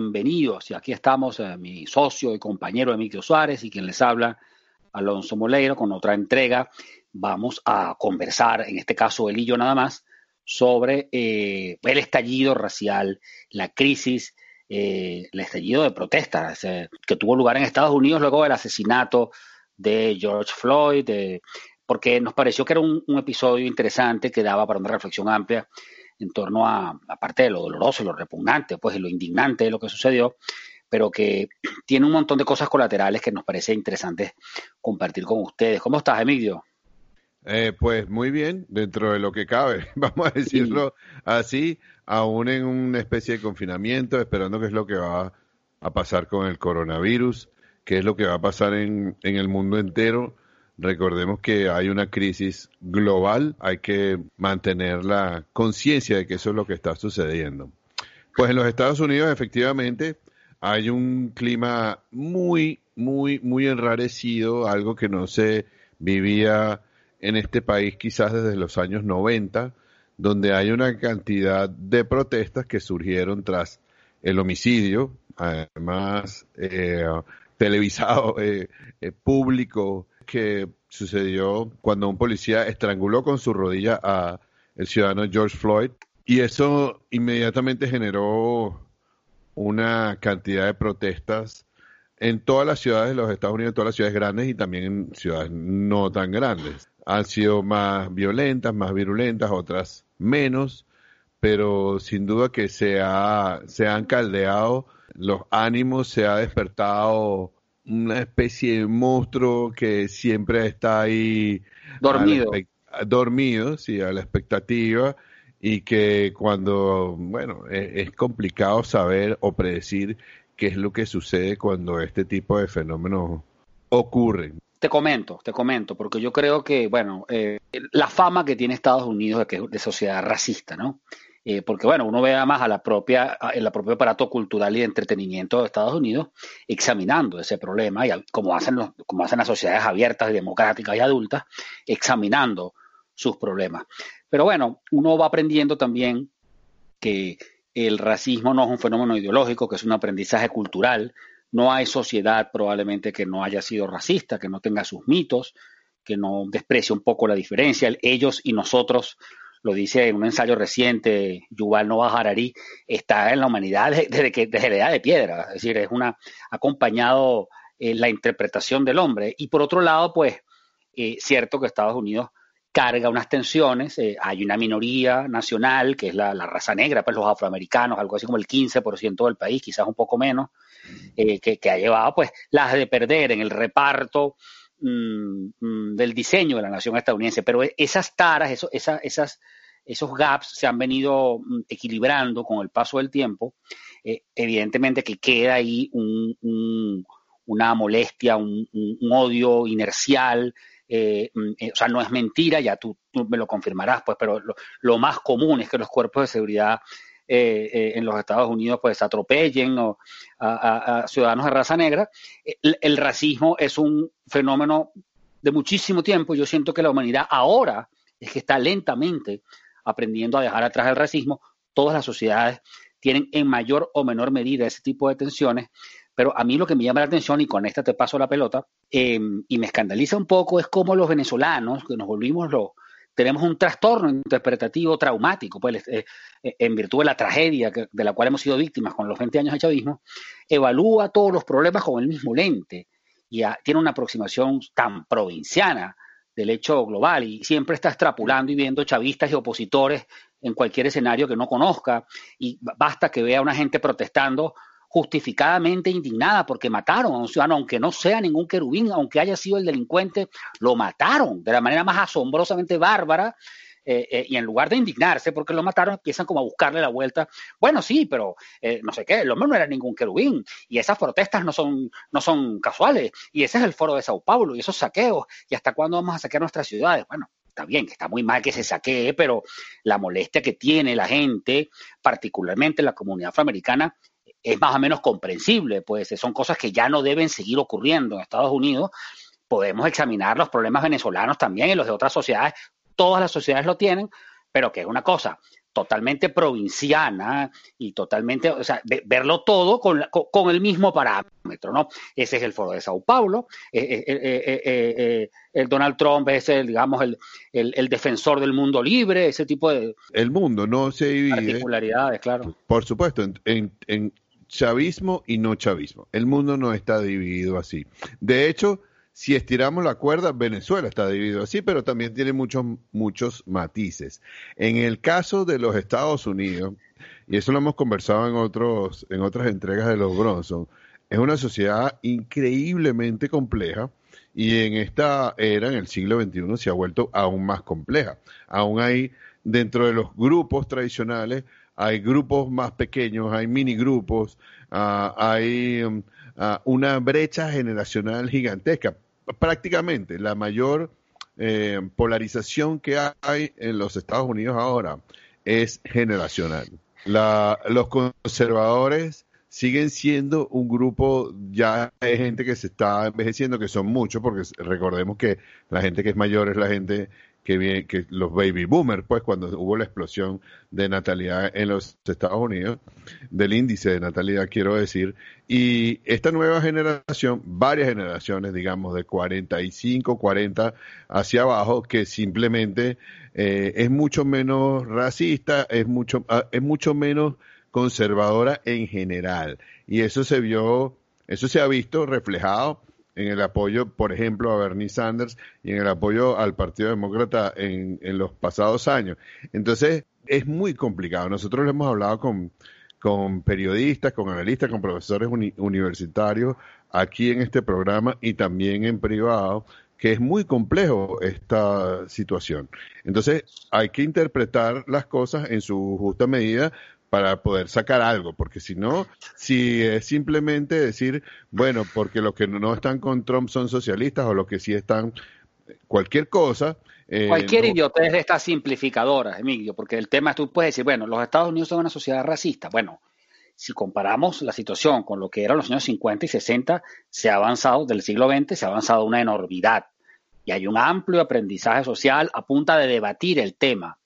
Bienvenidos, y aquí estamos, eh, mi socio y compañero Emilio Suárez y quien les habla, Alonso Moleiro, con otra entrega. Vamos a conversar, en este caso él y yo nada más, sobre eh, el estallido racial, la crisis, eh, el estallido de protestas eh, que tuvo lugar en Estados Unidos luego del asesinato de George Floyd, de- porque nos pareció que era un episodio interesante que daba para una reflexión amplia en torno a, aparte de lo doloroso y lo repugnante, pues y lo indignante de lo que sucedió, pero que tiene un montón de cosas colaterales que nos parece interesante compartir con ustedes. ¿Cómo estás, Emilio? Eh, pues muy bien, dentro de lo que cabe, vamos a decirlo así, aún en una especie de confinamiento, esperando qué es lo que va a pasar con el coronavirus, qué es lo que va a pasar en, en el mundo entero. Recordemos que hay una crisis global, hay que mantener la conciencia de que eso es lo que está sucediendo. Pues en los Estados Unidos efectivamente hay un clima muy, muy, muy enrarecido, algo que no se vivía en este país quizás desde los años 90, donde hay una cantidad de protestas que surgieron tras el homicidio, además eh, televisado, eh, eh, público, que sucedió cuando un policía estranguló con su rodilla a el ciudadano George Floyd y eso inmediatamente generó una cantidad de protestas en todas las ciudades de los Estados Unidos, en todas las ciudades grandes y también en ciudades no tan grandes. Han sido más violentas, más virulentas, otras menos, pero sin duda que se, ha, se han caldeado los ánimos, se ha despertado una especie de monstruo que siempre está ahí Dormido. a dormido, sí, a la expectativa y que cuando, bueno, e- es, complicado saber o predecir qué es lo que sucede cuando este tipo de fenómenos ocurren. Te comento, te comento, porque yo creo que, bueno, eh, la fama que tiene Estados Unidos de, que, de sociedad racista, ¿no? Eh, porque, bueno, uno ve además a la propia, el propio aparato cultural y de entretenimiento de Estados Unidos examinando ese problema, y como hacen, los, como hacen las sociedades abiertas, democráticas y adultas, examinando sus problemas. Pero bueno, uno va aprendiendo también que el racismo no es un fenómeno ideológico, que es un aprendizaje cultural. No hay sociedad probablemente que no haya sido racista, que no tenga sus mitos, que no desprecie un poco la diferencia. El ellos y nosotros, lo dice en un ensayo reciente, Yuval Noah Harari, está en la humanidad de- desde, que, desde la edad de piedra. Es decir, es una, ha acompañado eh, la interpretación del hombre. Y por otro lado, pues, eh, cierto que Estados Unidos carga unas tensiones, eh, hay una minoría nacional, que es la, la raza negra, pues los afroamericanos, algo así como el 15% del país, quizás un poco menos, eh, que, ha llevado pues las de perder en el reparto mm, mm, del diseño de la nación estadounidense. Pero esas taras, eso- esa- esas, esos gaps se han venido mm, equilibrando con el paso del tiempo. Eh, evidentemente que queda ahí un- un- una molestia, un, odio inercial. eh, mm, eh, o sea, no es mentira, ya tú, me lo confirmarás, pues, pero lo, más común es que los cuerpos de seguridad en los Estados Unidos pues atropellen o, a, ciudadanos de raza negra. El racismo es un fenómeno de muchísimo tiempo. Yo siento que la humanidad ahora es que está lentamente aprendiendo a dejar atrás el racismo. Todas las sociedades tienen en mayor o menor medida ese tipo de tensiones, pero a mí lo que me llama la atención, y con esta te paso la pelota, eh, y me escandaliza un poco, es cómo los venezolanos, que nos volvimos los, tenemos un trastorno interpretativo traumático, pues eh, en virtud de la tragedia de la cual hemos sido víctimas con los 20 años de chavismo, evalúa todos los problemas con el mismo lente y tiene una aproximación tan provinciana del hecho global. Y siempre está extrapolando y viendo chavistas y opositores en cualquier escenario que no conozca. Y ba- basta que vea a una gente protestando justificadamente indignada porque mataron a un ciudadano, aunque no sea ningún querubín, aunque haya sido el delincuente, lo mataron de la manera más asombrosamente bárbara, y en lugar de indignarse porque lo mataron, empiezan como a buscarle la vuelta. Bueno, sí, pero no sé qué, el hombre no era ningún querubín y esas protestas no son, no son casuales y ese es el foro de Sao Paulo y esos saqueos y hasta cuándo vamos a saquear nuestras ciudades. Bueno, está bien, está muy mal que se saquee, pero la molestia que tiene la gente, particularmente la comunidad afroamericana, es más o menos comprensible, pues son cosas que ya no deben seguir ocurriendo en Estados Unidos. Podemos examinar los problemas venezolanos también y los de otras sociedades, todas las sociedades lo tienen, pero que es una cosa totalmente provinciana y totalmente, o sea, verlo todo con, con, el mismo parámetro, ¿no? Ese es el foro de Sao Paulo, eh, eh, eh, el Donald Trump es el, digamos, el, el, defensor del mundo libre, ese tipo de... El mundo no se divide. Particularidades, claro. Por supuesto, en, en chavismo y no chavismo. El mundo no está dividido así. De hecho, si estiramos la cuerda, Venezuela está dividido así, pero también tiene muchos, muchos matices. En el caso de los Estados Unidos, y eso lo hemos conversado en, otros, en otras entregas de los Bronson, es una sociedad increíblemente compleja y en esta era, en el siglo XXI, se ha vuelto aún más compleja. Aún hay, dentro de los grupos tradicionales, hay grupos más pequeños, hay mini grupos, ah, hay um, ah, una brecha generacional gigantesca prácticamente la mayor eh, polarización que hay en los Estados Unidos ahora es generacional. los conservadores siguen siendo un grupo ya de gente que se está envejeciendo, que son muchos, porque recordemos que la gente que es mayor es la gente que, que los baby boomers, pues cuando hubo la explosión de natalidad en los Estados Unidos, del índice de natalidad, quiero decir, y esta nueva generación, varias generaciones, digamos, de 45, 40 hacia abajo, que simplemente eh, es mucho menos racista, es mucho, ah, es mucho menos conservadora en general. Y eso se vio, eso se ha visto reflejado en el apoyo, por ejemplo, a Bernie Sanders y en el apoyo al Partido Demócrata en, en los pasados años. Entonces, es muy complicado. Nosotros le hemos hablado con, con periodistas, con analistas, con profesores universitarios aquí en este programa y también en privado, que es muy complejo esta situación. Entonces, hay que interpretar las cosas en su justa medida, para poder sacar algo, porque si no, si es simplemente decir, bueno, porque los que no están con Trump son socialistas o los que sí están, cualquier cosa. Eh, cualquier idiotez de estas simplificadoras, Emilio, porque el tema, tú puedes decir, bueno, los Estados Unidos son una sociedad racista. Bueno, si comparamos la situación con lo que eran los años 50 y 60, se ha avanzado, del siglo XX, se ha avanzado una enormidad. Y hay un amplio aprendizaje social a punta de debatir el tema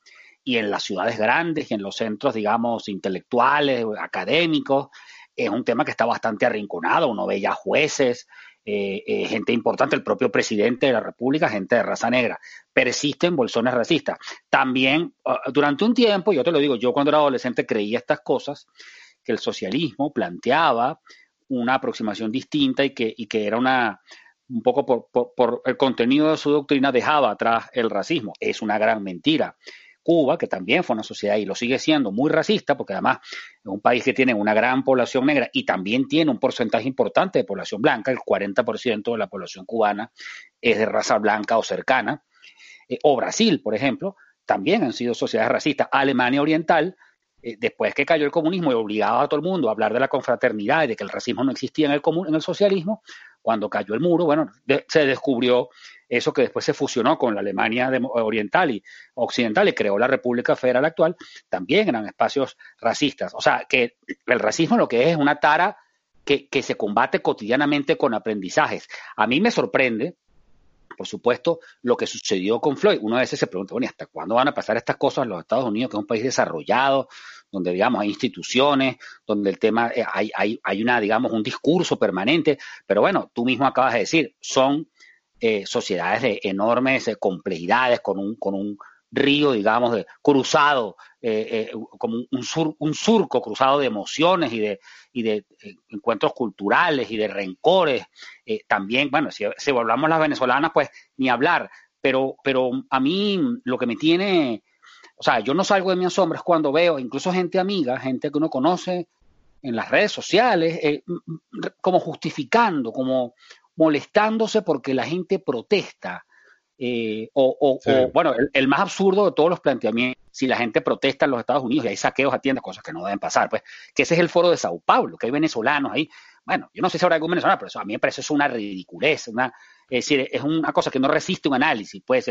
y en las ciudades grandes y en los centros, digamos, intelectuales, académicos, es un tema que está bastante arrinconado. Uno ve ya jueces, eh, eh, gente importante, el propio presidente de la República, gente de raza negra. Persisten bolsones racistas. También, ah, durante un tiempo, yo te lo digo, yo cuando era adolescente creía estas cosas, que el socialismo planteaba una aproximación distinta y que, y que era una, un poco por, por, por, el contenido de su doctrina dejaba atrás el racismo. Es una gran mentira. Cuba, que también fue una sociedad y lo sigue siendo muy racista, porque además es un país que tiene una gran población negra y también tiene un porcentaje importante de población blanca, el 40% de la población cubana es de raza blanca o cercana, eh, o Brasil, por ejemplo, también han sido sociedades racistas. Alemania Oriental, eh, después que cayó el comunismo y obligaba a todo el mundo a hablar de la confraternidad y de que el racismo no existía en el, en el socialismo, cuando cayó el muro, bueno, se descubrió eso que después se fusionó con la Alemania oriental y occidental y creó la República Federal actual, también eran espacios racistas. O sea, que el racismo lo que es es una tara que, que se combate cotidianamente con aprendizajes. A mí me sorprende, por supuesto, lo que sucedió con Floyd. Uno a veces se pregunta, bueno, ¿hasta cuándo van a pasar estas cosas en los Estados Unidos, que es un país desarrollado, donde, digamos, hay instituciones, donde el tema, eh, hay, hay, hay una, digamos, un discurso permanente? Pero bueno, tú mismo acabas de decir, son eh, sociedades de enormes eh, complejidades, con un, con un río, digamos, de, cruzado, eh, como un, sur, un, surco cruzado de emociones y de, y de encuentros culturales y de rencores. también, bueno, si, si volvamos las venezolanas, pues ni hablar, pero, pero a mí lo que me tiene, o sea, yo no salgo de mis asombros cuando veo incluso gente amiga, gente que uno conoce en las redes sociales, como justificando, como molestándose porque la gente protesta Eh, o, bueno, el, más absurdo de todos los planteamientos, si la gente protesta en los Estados Unidos y hay saqueos a tiendas, cosas que no deben pasar, pues, que ese es el foro de Sao Paulo, que hay venezolanos ahí. Bueno, yo no sé si habrá algún venezolano, pero eso a mí me parece eso una ridiculez, una, es decir, es una cosa que no resiste un análisis. Pues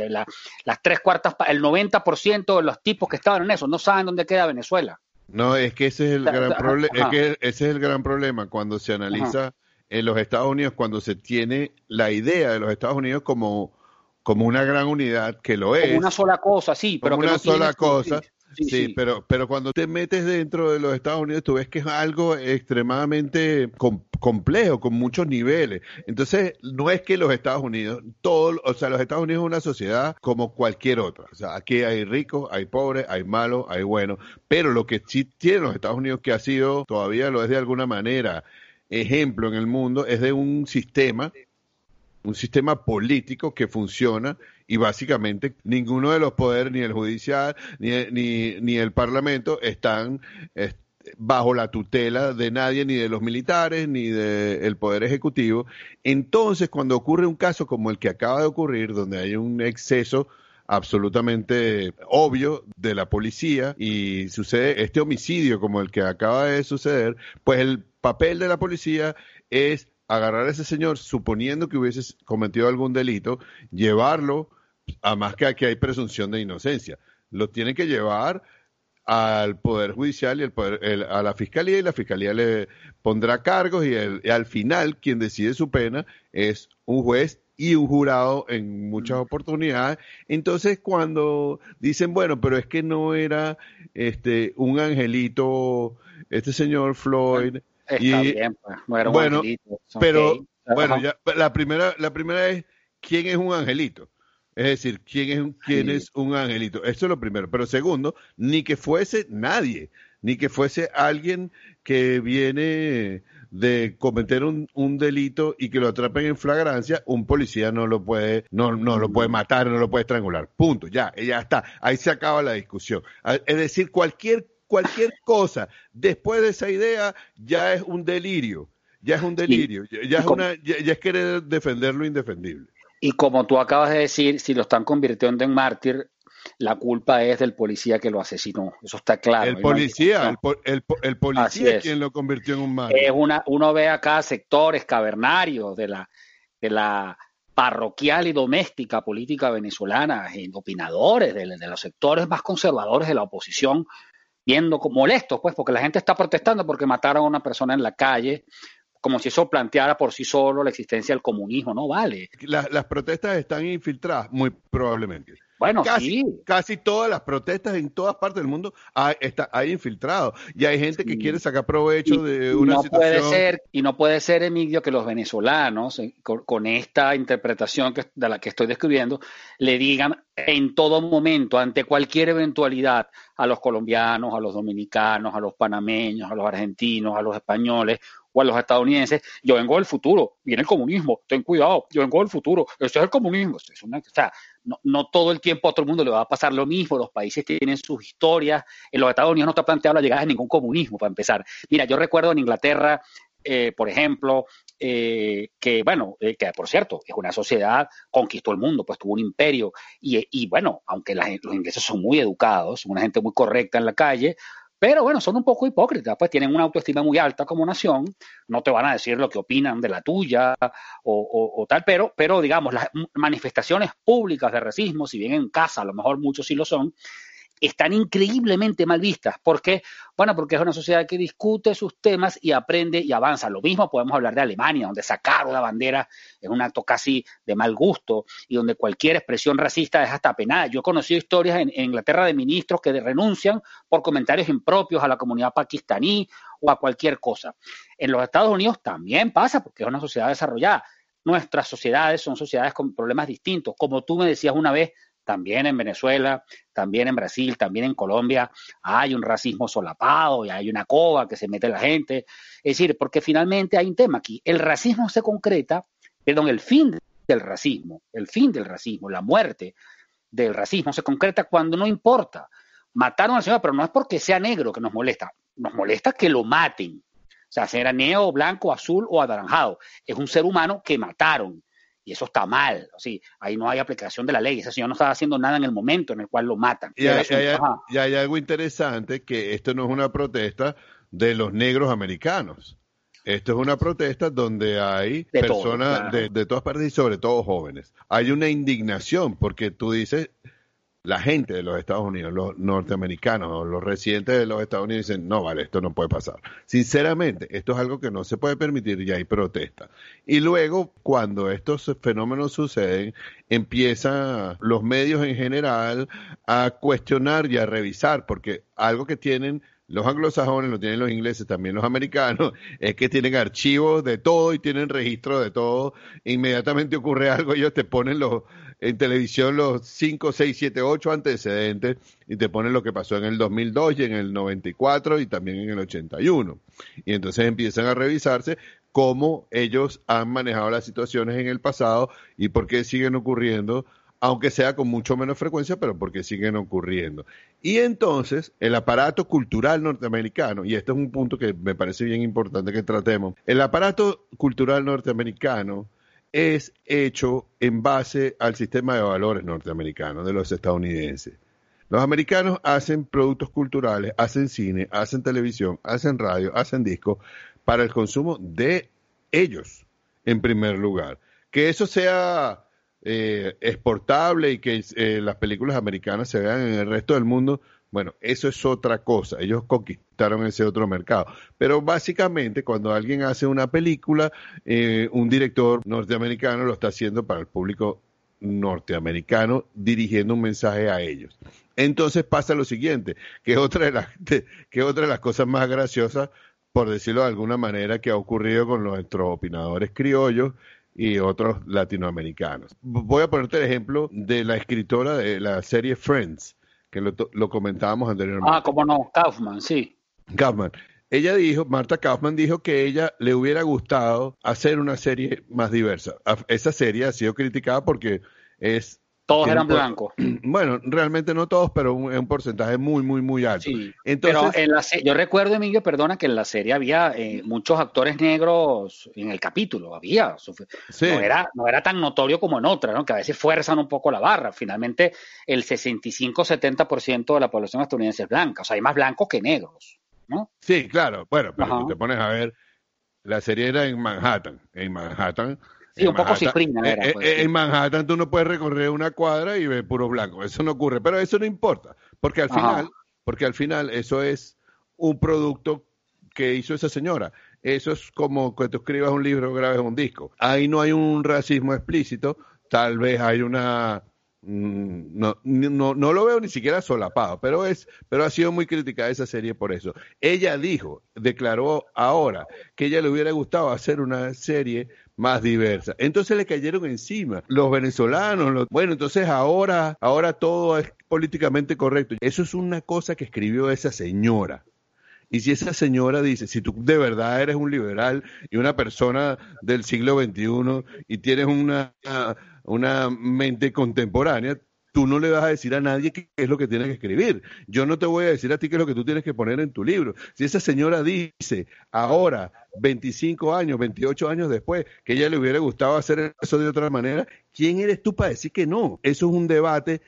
las tres cuartas, el 90% de los tipos que estaban en eso no saben dónde queda Venezuela. No, es que ese es el gran problema, es que ese es el gran problema cuando se analiza en los Estados Unidos, cuando se tiene la idea de los Estados Unidos como como una gran unidad que lo es. Como una sola cosa, sí, pero como una sola cosa. Sí, Pero, pero cuando te metes dentro de los Estados Unidos, tú ves que es algo extremadamente complejo, con muchos niveles. Entonces, no es que los Estados Unidos, todo, o sea, los Estados Unidos es una sociedad como cualquier otra. O sea, aquí hay ricos, hay pobres, hay malos, hay buenos. Pero lo que sí tiene los Estados Unidos, que ha sido, todavía lo es de alguna manera, ejemplo en el mundo, es de un sistema un sistema político que funciona y básicamente ninguno de los poderes, ni el judicial, ni, ni, ni el parlamento, están bajo la tutela de nadie, ni de los militares, ni del poder ejecutivo. Entonces, cuando ocurre un caso como el que acaba de ocurrir, donde hay un exceso absolutamente obvio de la policía y sucede este homicidio como el que acaba de suceder, pues el papel de la policía es agarrar a ese señor, suponiendo que hubiese cometido algún delito, llevarlo, a más que aquí hay presunción de inocencia, lo tienen que llevar al Poder Judicial y el poder, a la Fiscalía y la Fiscalía le pondrá cargos y, al final quien decide su pena es un juez y un jurado en muchas mm. oportunidades. Entonces cuando dicen, bueno, pero es que no era este un angelito, este señor Floyd, bien, pues. bueno, pero bueno, ya, la primera, la primera es quién es un angelito. Es decir, quién es un, quién es un angelito. Eso es lo primero. Pero segundo, ni que fuese nadie, ni que fuese alguien que viene de cometer un, un, delito y que lo atrapen en flagrancia, un policía no lo puede, no, no lo puede matar, no lo puede estrangular. Punto. Ya, ya está. Ahí se acaba la discusión. Es decir, cualquier cualquier cosa después de esa idea ya es un delirio, ya es un delirio, ya, es una, ya, es querer defender lo indefendible. Y como tú acabas de decir, si lo están convirtiendo en mártir, la culpa es del policía que lo asesinó. Eso está claro. El policía, el, el, policía es quien lo convirtió en un mártir. Es una, uno ve acá sectores cavernarios de la, de la parroquial y doméstica política venezolana, opinadores de, de los sectores más conservadores de la oposición, viendo molestos, pues, porque la gente está protestando porque mataron a una persona en la calle, como si eso planteara por sí solo la existencia del comunismo, no vale. las protestas están infiltradas, muy probablemente. Bueno, casi, casi todas las protestas en todas partes del mundo hay, está, hay infiltrados. Y hay gente que quiere sacar provecho de una no Puede ser, y no puede ser, Emilio, que los venezolanos, eh, con, esta interpretación que, de la que estoy describiendo, le digan en todo momento, ante cualquier eventualidad, a los colombianos, a los dominicanos, a los panameños, a los argentinos, a los españoles, o a los estadounidenses, yo vengo del futuro, viene el comunismo, ten cuidado, yo vengo del futuro, esto es el comunismo. es una, o sea, no, no, todo el tiempo a otro mundo le va a pasar lo mismo, los países tienen sus historias, en los Estados Unidos no está planteado la llegada de ningún comunismo, para empezar. Mira, yo recuerdo en Inglaterra, eh, por ejemplo, eh, que, bueno, eh, que por cierto, es una sociedad, conquistó el mundo, pues tuvo un imperio, y, y bueno, aunque los ingleses son muy educados, son una gente muy correcta en la calle, pero bueno, son un poco hipócritas, pues tienen una autoestima muy alta como nación, no te van a decir lo que opinan de la tuya o, tal, pero, pero digamos, las manifestaciones públicas de racismo, si bien en casa a lo mejor muchos sí lo son, están increíblemente mal vistas. ¿Por qué? Bueno, porque es una sociedad que discute sus temas y aprende y avanza. Lo mismo podemos hablar de Alemania, donde sacar una bandera es un acto casi de mal gusto y donde cualquier expresión racista es hasta penada. Yo he conocido historias en, Inglaterra de ministros que renuncian por comentarios impropios a la comunidad pakistaní o a cualquier cosa. En los Estados Unidos también pasa, porque es una sociedad desarrollada. Nuestras sociedades son sociedades con problemas distintos. Como tú me decías una vez, también en Venezuela, también en Brasil, también en Colombia hay un racismo solapado y hay una coba que se mete la gente. Es decir, porque finalmente hay un tema aquí. El racismo se concreta, perdón, el fin del racismo, el fin del racismo, la muerte del racismo se concreta cuando no importa. Mataron al señor, pero no es porque sea negro que nos molesta, nos molesta que lo maten. O sea, sea negro, blanco, azul o anaranjado. Es un ser humano que mataron Y eso está mal. Así, ahí no hay aplicación de la ley. Ese señor no estaba haciendo nada en el momento en el cual lo matan. Y hay, hay, algo interesante que esto no es una protesta de los negros americanos. Esto es una protesta donde hay personas de, de, todas partes y sobre todo jóvenes. Hay una indignación porque tú dices, la gente de los Estados Unidos, los norteamericanos, los residentes de los Estados Unidos dicen, no, vale, esto no puede pasar. Sinceramente, esto es algo que no se puede permitir y hay protesta. Y luego, cuando estos fenómenos suceden, empiezan los medios en general a cuestionar y a revisar, porque algo que tienen los anglosajones, lo tienen los ingleses, también los americanos, es que tienen archivos de todo y tienen registro de todo. Inmediatamente ocurre algo, ellos te ponen los, en televisión los 5, 6, 7, 8 antecedentes y te ponen lo que pasó en el 2002 y en el 94 y también en el 81. Y entonces empiezan a revisarse cómo ellos han manejado las situaciones en el pasado y por qué siguen ocurriendo aunque sea con mucho menos frecuencia, pero porque siguen ocurriendo. Y entonces, el aparato cultural norteamericano, y este es un punto que me parece bien importante que tratemos, el aparato cultural norteamericano es hecho en base al sistema de valores norteamericano, de los estadounidenses. Los americanos hacen productos culturales, hacen cine, hacen televisión, hacen radio, hacen disco para el consumo de ellos, en primer lugar. Que eso sea eh, exportable y que eh, las películas americanas se vean en el resto del mundo, bueno, eso es otra cosa. Ellos conquistaron ese otro mercado. Pero básicamente, cuando alguien hace una película, eh, un director norteamericano lo está haciendo para el público norteamericano, dirigiendo un mensaje a ellos. Entonces pasa lo siguiente, que otra de las, que otra de las cosas más graciosas, por decirlo de alguna manera, que ha ocurrido con nuestros opinadores criollos, y otros latinoamericanos. Voy a ponerte el ejemplo de la escritora de la serie Friends, que lo, comentábamos anteriormente. Ah, cómo no, Kaufman, sí. Kaufman. Ella dijo, Marta Kaufman dijo que ella le hubiera gustado hacer una serie más diversa. Esa serie ha sido criticada porque es todos eran blancos. Bueno, realmente no todos, pero un, un porcentaje muy, muy, muy alto. Sí, Entonces, pero en la yo recuerdo, Emilio, perdona, que en la serie había eh, muchos actores negros en el capítulo, había. No, era, no era tan notorio como en otra, ¿no? que a veces fuerzan un poco la barra. Finalmente, el 65-70% de la población estadounidense es blanca. O sea, hay más blancos que negros, ¿no? Sí, claro. Bueno, pero si te pones a ver, la serie era en Manhattan. En Manhattan Sí, un poco cifrina era. Eh, pues, eh, en Manhattan tú no puedes recorrer una cuadra y ver puro blanco. Eso no ocurre. Pero eso no importa. Porque al final, porque al final eso es un producto que hizo esa señora. Eso es como que tú escribas un libro o grabes un disco. Ahí no hay un racismo explícito. Tal vez hay una Mm, no, no, no lo veo ni siquiera solapado, pero es, pero ha sido muy criticada esa serie por eso. Ella dijo, declaró ahora que ella le hubiera gustado hacer una serie más diversa. Entonces le cayeron encima los venezolanos. bueno, entonces ahora, ahora todo es políticamente correcto. Eso es una cosa que escribió esa señora. Y si esa señora dice, si tú de verdad eres un liberal y una persona del siglo XXI y tienes una, una mente contemporánea, tú no le vas a decir a nadie qué es lo que tiene que escribir. Yo no te voy a decir a ti qué es lo que tú tienes que poner en tu libro. Si esa señora dice ahora, 25 años, 28 años después, que ella le hubiera gustado hacer eso de otra manera, ¿quién eres tú para decir que no? Eso es un debate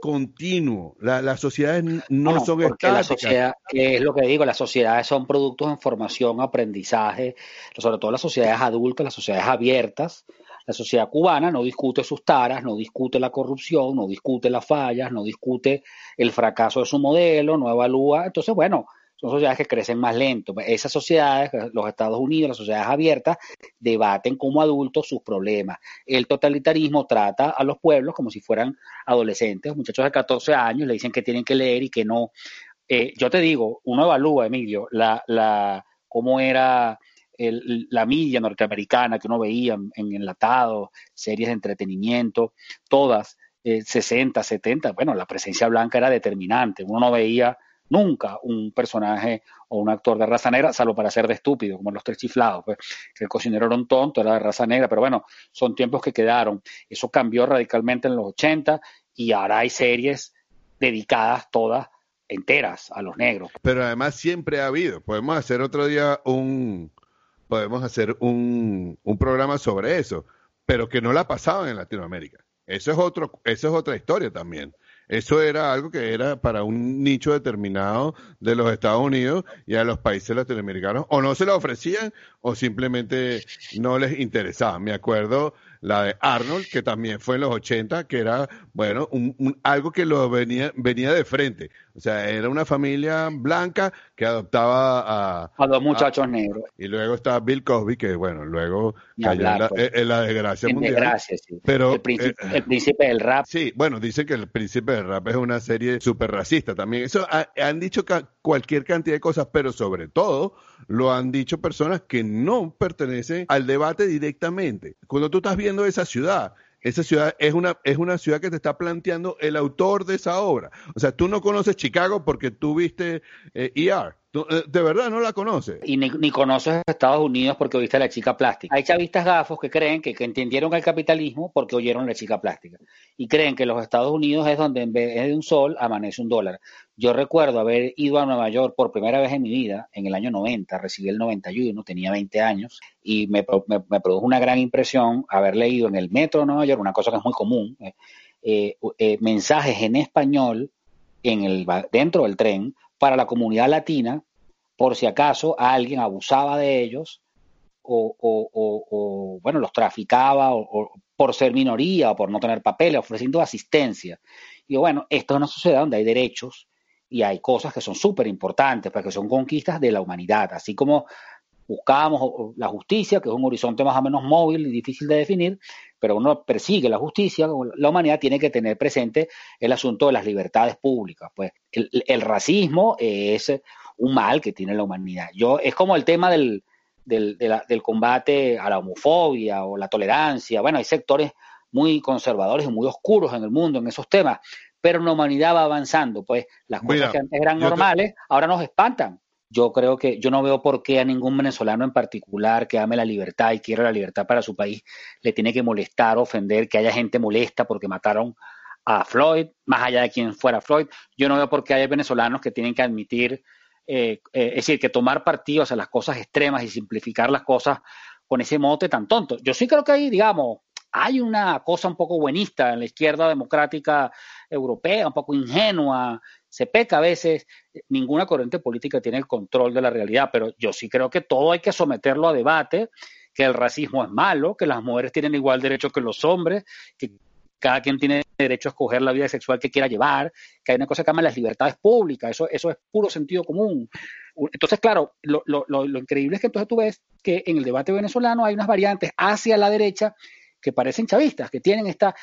continuo. las sociedades no son estáticas. La sociedad, que es lo que digo, las sociedades son productos de formación, aprendizaje, sobre todo las sociedades adultas, las sociedades abiertas, la sociedad cubana no discute sus taras, no discute la corrupción, no discute las fallas, no discute el fracaso de su modelo, no evalúa. Entonces, bueno, son sociedades que crecen más lento. Esas sociedades, los Estados Unidos, las sociedades abiertas, debaten como adultos sus problemas. El totalitarismo trata a los pueblos como si fueran adolescentes, muchachos de 14 años, le dicen que tienen que leer y que no. Eh, yo te digo, uno evalúa, Emilio, la, la, cómo era la media norteamericana que uno veía en, enlatados, series de entretenimiento, todas, 60, eh, 70, bueno, la presencia blanca era determinante. Uno no veía nunca un personaje o un actor de raza negra, salvo para ser de estúpido, como los tres chiflados, pues, que el cocinero era un tonto, era de raza negra, pero bueno, son tiempos que quedaron. Eso cambió radicalmente en los 80 y ahora hay series dedicadas todas enteras a los negros. Pero además siempre ha habido, podemos hacer otro día un, podemos hacer un, un programa sobre eso. pero que no la pasaban en Latinoamérica. Eso es otro, eso es otra historia también. Eso era algo que era para un nicho determinado de los Estados Unidos y a los países latinoamericanos o no se lo ofrecían o simplemente no les interesaba. Me acuerdo la de Arnold, que también fue en los 80, que era, bueno, un, algo que lo venía, venía de frente. O sea, era una familia blanca que adoptaba a... A dos muchachos negros. Y luego está Bill Cosby, que bueno, luego cayó en, la, pues. desgracia mundial. Desgracia, sí. Pero, el príncipe, eh, el príncipe, del rap. Sí, bueno, dicen que el príncipe del rap es una serie súper racista también. Eso han dicho cualquier cantidad de cosas, pero sobre todo lo han dicho personas que no pertenecen al debate directamente. Cuando tú estás viendo esa ciudad, esa ciudad es una, es una ciudad que te está planteando el autor de esa obra. O sea, tú no conoces Chicago porque tú viste ER. Eh, eh, de verdad no la conoces. Y ni, ni, conoces Estados Unidos porque viste a la chica plástica. Hay chavistas gafos que creen que, entendieron el capitalismo porque oyeron la chica plástica. Y creen que los Estados Unidos es donde en vez de un sol amanece un dólar. Yo recuerdo haber ido a Nueva York por primera vez en mi vida, en el año 90, recibí el 91, tenía 20 años, y me, produjo una gran impresión haber leído en el metro de Nueva York, una cosa que es muy común, eh, eh, mensajes en español en el, dentro del tren para la comunidad latina por si acaso alguien abusaba de ellos o, bueno, los traficaba o, por ser minoría o por no tener papeles, ofreciendo asistencia. Y bueno, esto es una sociedad donde hay derechos y hay cosas que son súper importantes, porque son conquistas de la humanidad, así como buscábamos la justicia, que es un horizonte más o menos móvil y difícil de definir, pero uno persigue la justicia, la humanidad tiene que tener presente el asunto de las libertades públicas. Pues el, racismo es un mal que tiene la humanidad. Yo, es como el tema del, del, del combate a la homofobia o la tolerancia. Bueno, hay sectores muy conservadores y muy oscuros en el mundo en esos temas, pero la humanidad va avanzando, pues las cosas que antes eran normales ahora nos espantan. Yo creo que yo no veo por qué a ningún venezolano en particular que ame la libertad y quiera la libertad para su país le tiene que molestar, ofender, que haya gente molesta porque mataron a Floyd, más allá de quien fuera Floyd. Yo no veo por qué hay venezolanos que tienen que admitir, eh, eh, es decir, que tomar partido hacia las cosas extremas y simplificar las cosas con ese mote tan tonto. Yo sí creo que hay, digamos, hay una cosa un poco buenista en la izquierda democrática europea, un poco ingenua, se peca a veces, ninguna corriente política tiene el control de la realidad, pero yo sí creo que todo hay que someterlo a debate, que el racismo es malo, que las mujeres tienen igual derecho que los hombres, que cada quien tiene derecho a escoger la vida sexual que quiera llevar, que hay una cosa que llama las libertades públicas, eso, eso es puro sentido común. Entonces, claro, lo, lo, lo increíble es que entonces tú ves que en el debate venezolano hay unas variantes hacia la derecha que parecen chavistas, que tienen esta,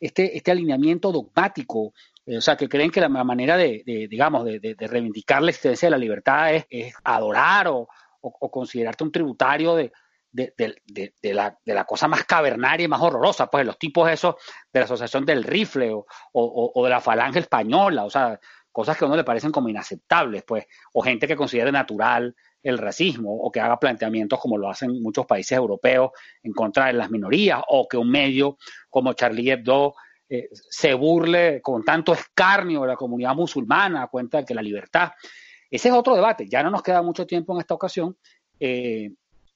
este, este alineamiento dogmático, eh, o sea, que creen que la manera de, digamos, de, reivindicar la existencia de la libertad es, adorar o, considerarte un tributario de, la, de, la, cosa más cavernaria y más horrorosa, pues los tipos esos de la Asociación del Rifle o, o, de la Falange Española, o sea, cosas que a uno le parecen como inaceptables, pues, o gente que considere natural el racismo o que haga planteamientos como lo hacen muchos países europeos en contra de las minorías o que un medio como Charlie Hebdo eh, se burle con tanto escarnio de la comunidad musulmana a cuenta de que la libertad. Ese es otro debate, ya no nos queda mucho tiempo en esta ocasión. Eh,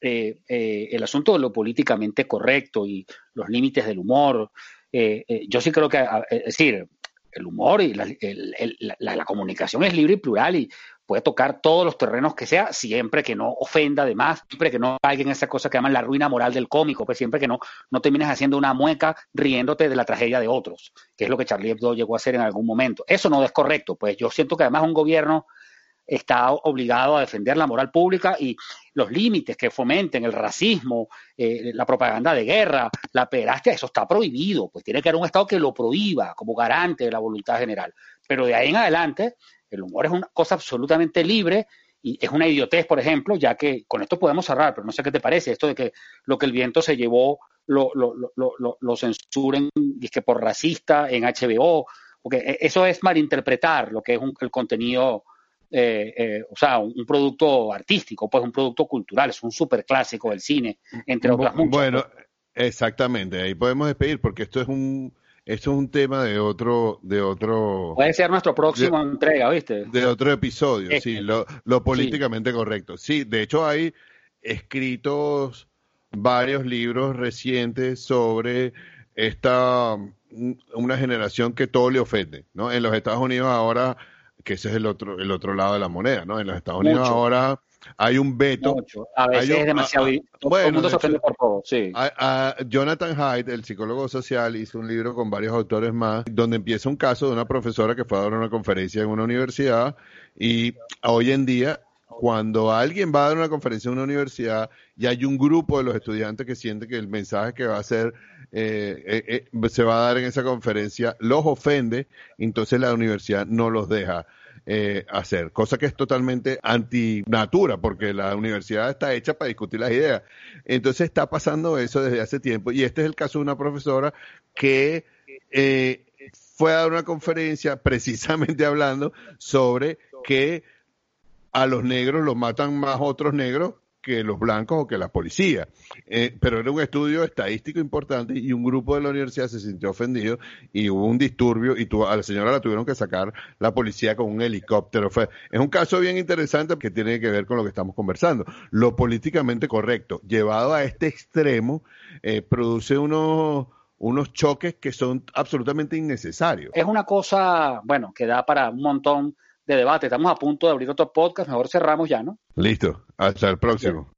eh, el asunto de lo políticamente correcto y los límites del humor. yo sí creo que, es decir, el humor y la, la, comunicación es libre y plural y puede tocar todos los terrenos que sea, siempre que no ofenda además, siempre que no caiga en esa cosa que llaman la ruina moral del cómico, pues siempre que no, no termines haciendo una mueca riéndote de la tragedia de otros, que es lo que Charlie Hebdo llegó a hacer en algún momento. Eso no es correcto, pues yo siento que además un gobierno está obligado a defender la moral pública y los límites que fomenten el racismo, eh, la propaganda de guerra, la pederastia, eso está prohibido, pues tiene que haber un Estado que lo prohíba como garante de la voluntad general. Pero de ahí en adelante, el humor es una cosa absolutamente libre y es una idiotez, por ejemplo, ya que con esto podemos cerrar, pero no sé qué te parece, esto de que lo que el viento se llevó lo, lo, lo, lo censuren y es que por racista en HBO, porque e, eso es malinterpretar lo que es el contenido, eh, eh, o sea, un, producto artístico, pues un producto cultural, es un super clásico del cine, entre otras muchas. Bueno, exactamente, ahí podemos despedir porque esto es un esto es un tema de otro, de otro. Puede ser nuestro próximo entrega, ¿viste? De otro episodio, sí, lo, lo políticamente correcto. Sí, de hecho hay escritos varios libros recientes sobre esta una generación que todo le ofende, ¿no? En los Estados Unidos ahora, que ese es el otro el otro lado de la moneda, ¿no? En los Estados Unidos ahora hay un veto. A veces es demasiado. todo el mundo se ofende por todo, sí. Jonathan Haidt, el psicólogo social, hizo un libro con varios autores más, donde empieza un caso de una profesora que fue a dar una conferencia en una universidad y hoy en día cuando alguien va a dar una conferencia en una universidad y hay un grupo de los estudiantes que siente que el mensaje que va a hacer eh, eh, eh, se va a dar en esa conferencia los ofende, entonces la universidad no los deja eh, hacer, cosa que es totalmente antinatura, porque la universidad está hecha para discutir las ideas. Entonces está pasando eso desde hace tiempo, y este es el caso de una profesora que eh, fue a dar una conferencia precisamente hablando sobre que a los negros los matan más otros negros que los blancos o que la policía. Eh, pero era un estudio estadístico importante y un grupo de la universidad se sintió ofendido y hubo un disturbio y a la señora la tuvieron que sacar la policía con un helicóptero. Fue, es un caso bien interesante que tiene que ver con lo que estamos conversando. Lo políticamente correcto, llevado a este extremo, eh, produce unos unos choques que son absolutamente innecesarios. Es una cosa, bueno, que da para un montón de debate. Estamos a punto de abrir otro podcast, mejor cerramos ya, ¿no? Listo, hasta el próximo.